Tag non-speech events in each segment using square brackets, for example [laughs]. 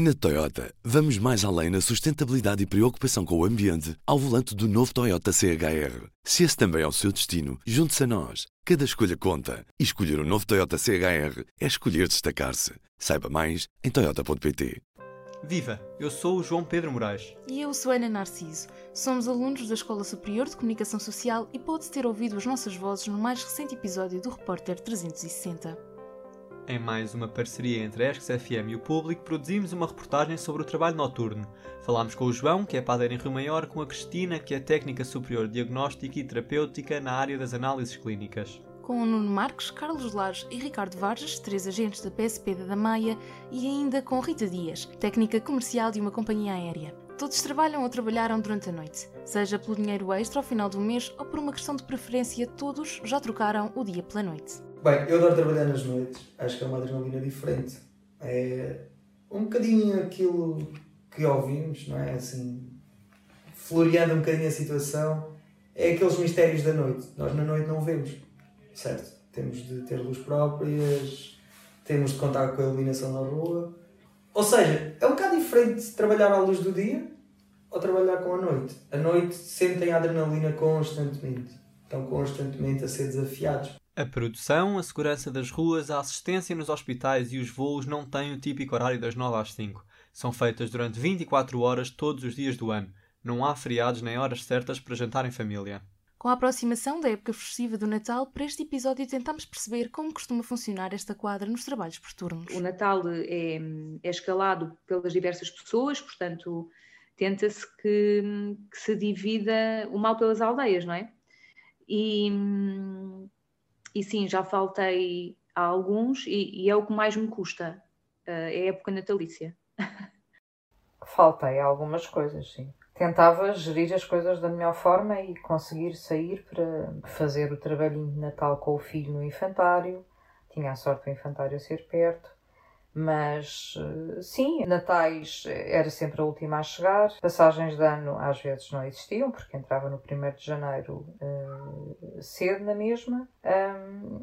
Na Toyota, vamos mais além na sustentabilidade e preocupação com o ambiente ao volante do novo Toyota CHR. Se esse também é o seu destino, junte-se a nós. Cada escolha conta. E escolher o um novo Toyota CHR é escolher destacar-se. Saiba mais em Toyota.pt. Viva! Eu sou o João Pedro Moraes. E eu sou Ana Narciso. Somos alunos da Escola Superior de Comunicação Social e pode ter ouvido as nossas vozes no mais recente episódio do Repórter 360. Em mais uma parceria entre a ESCS FM e o público, produzimos uma reportagem sobre o trabalho noturno. Falámos com o João, que é padeiro em Rio Maior, com a Cristina, que é técnica superior diagnóstica e terapêutica na área das análises clínicas. Com o Nuno Marques, Carlos Lares e Ricardo Vargas, três agentes da PSP da Maia, e ainda com Rita Dias, técnica comercial de uma companhia aérea. Todos trabalham ou trabalharam durante a noite. Seja pelo dinheiro extra ao final do mês ou por uma questão de preferência, todos já trocaram o dia pela noite. Bem, eu adoro trabalhar nas noites, acho que é uma adrenalina diferente. É um bocadinho aquilo que ouvimos, não é? Assim, floreando um bocadinho a situação, é aqueles mistérios da noite. Nós na noite não vemos, certo? Temos de ter luz próprias, temos de contar com a iluminação na rua. Ou seja, é um bocado diferente trabalhar à luz do dia ou trabalhar com a noite. A noite sentem a adrenalina constantemente, estão constantemente a ser desafiados. A produção, a segurança das ruas, a assistência nos hospitais e os voos não têm o típico horário das 9 às 5. São feitas durante 24 horas todos os dias do ano. Não há feriados nem horas certas para jantar em família. Com a aproximação da época festiva do Natal, para este episódio tentamos perceber como costuma funcionar esta quadra nos trabalhos por turnos. O Natal é, é escalado pelas diversas pessoas, portanto, tenta-se que, que se divida o mal pelas aldeias, não é? E e sim, já faltei a alguns e, e é o que mais me custa, uh, é a época natalícia. [laughs] Faltei a algumas coisas, sim. Tentava gerir as coisas da melhor forma e conseguir sair para fazer o trabalhinho de Natal com o filho no infantário. Tinha a sorte do infantário ser perto mas eh, sim, Natais era sempre a última a chegar, passagens de ano às vezes não existiam, porque entrava no 1 de janeiro uh, cedo na mesma.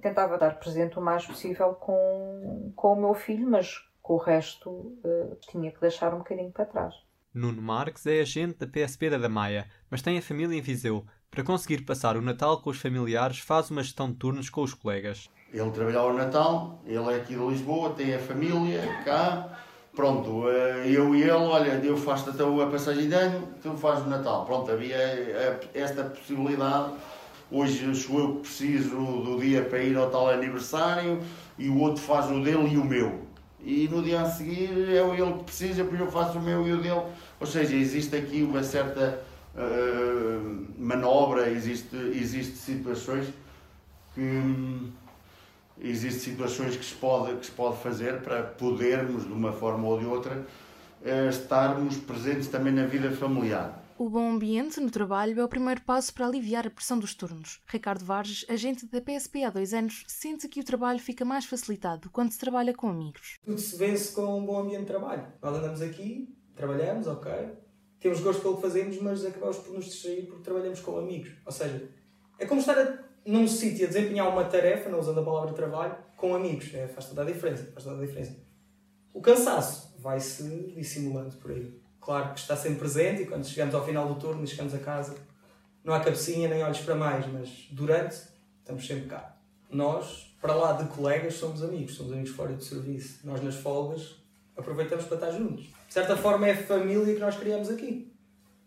Tentava dar presente o mais possível com, com o meu filho, mas com o resto uh, tinha que deixar um bocadinho para trás. Nuno Marques é agente da PSP da Damaia, mas tem a família em Viseu. Para conseguir passar o Natal com os familiares, faz uma gestão de turnos com os colegas. Ele trabalhava o Natal, ele é aqui de Lisboa, tem a família cá. Pronto, eh, eu e ele, olha, eu faço até a passagem de ano, tu fazes o Natal. Pronto, havia eh, esta possibilidade. Hoje sou eu que preciso do dia para ir ao tal aniversário e o outro faz o dele e o meu. E no dia a seguir é ele que precisa, depois eu faço o meu e o dele. Ou seja, existe aqui uma certa uh, manobra, existe, existe situações que existem situações que se, pode, que se pode fazer para podermos, de uma forma ou de outra, eh, estarmos presentes também na vida familiar. O bom ambiente no trabalho é o primeiro passo para aliviar a pressão dos turnos. Ricardo Varges, agente da PSP há dois anos, sente que o trabalho fica mais facilitado quando se trabalha com amigos. Tudo se vence com um bom ambiente de trabalho. Nós andamos aqui, trabalhamos, ok, temos gosto pelo que fazemos, mas acabamos por nos distrair porque trabalhamos com amigos. Ou seja, é como estar a num sítio a desempenhar uma tarefa, não usando a palavra trabalho, com amigos. É, faz toda a diferença. Faz toda a diferença. O cansaço vai-se dissimulando por aí. Claro que está sempre presente e quando chegamos ao final do turno e chegamos a casa, não há cabecinha nem olhos para mais, mas durante estamos sempre cá. Nós, para lá de colegas, somos amigos, somos amigos fora do serviço. Nós nas folgas aproveitamos para estar juntos. De certa forma é a família que nós criamos aqui.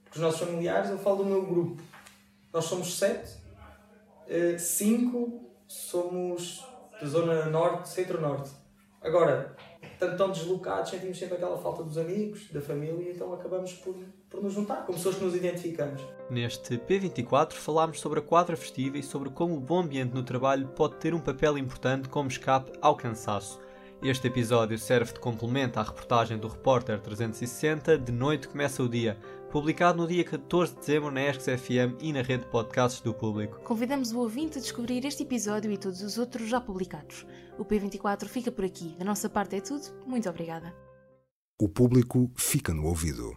Porque os nossos familiares, eu falo do meu grupo. Nós somos sete, eh, cinco somos da zona norte, centro-norte. Agora, tanto tão deslocados, sentimos sempre aquela falta dos amigos, da família, então acabamos por, por nos juntar, como pessoas que nos identificamos. Neste P24 falámos sobre a quadra festiva e sobre como o bom ambiente no trabalho pode ter um papel importante como escape ao cansaço. Este episódio serve de complemento à reportagem do Repórter 360 De Noite Começa o Dia, publicado no dia 14 de dezembro na ESCS FM e na rede de podcasts do público. Convidamos o ouvinte a descobrir este episódio e todos os outros já publicados. O P24 fica por aqui. Da nossa parte é tudo. Muito obrigada. O público fica no ouvido.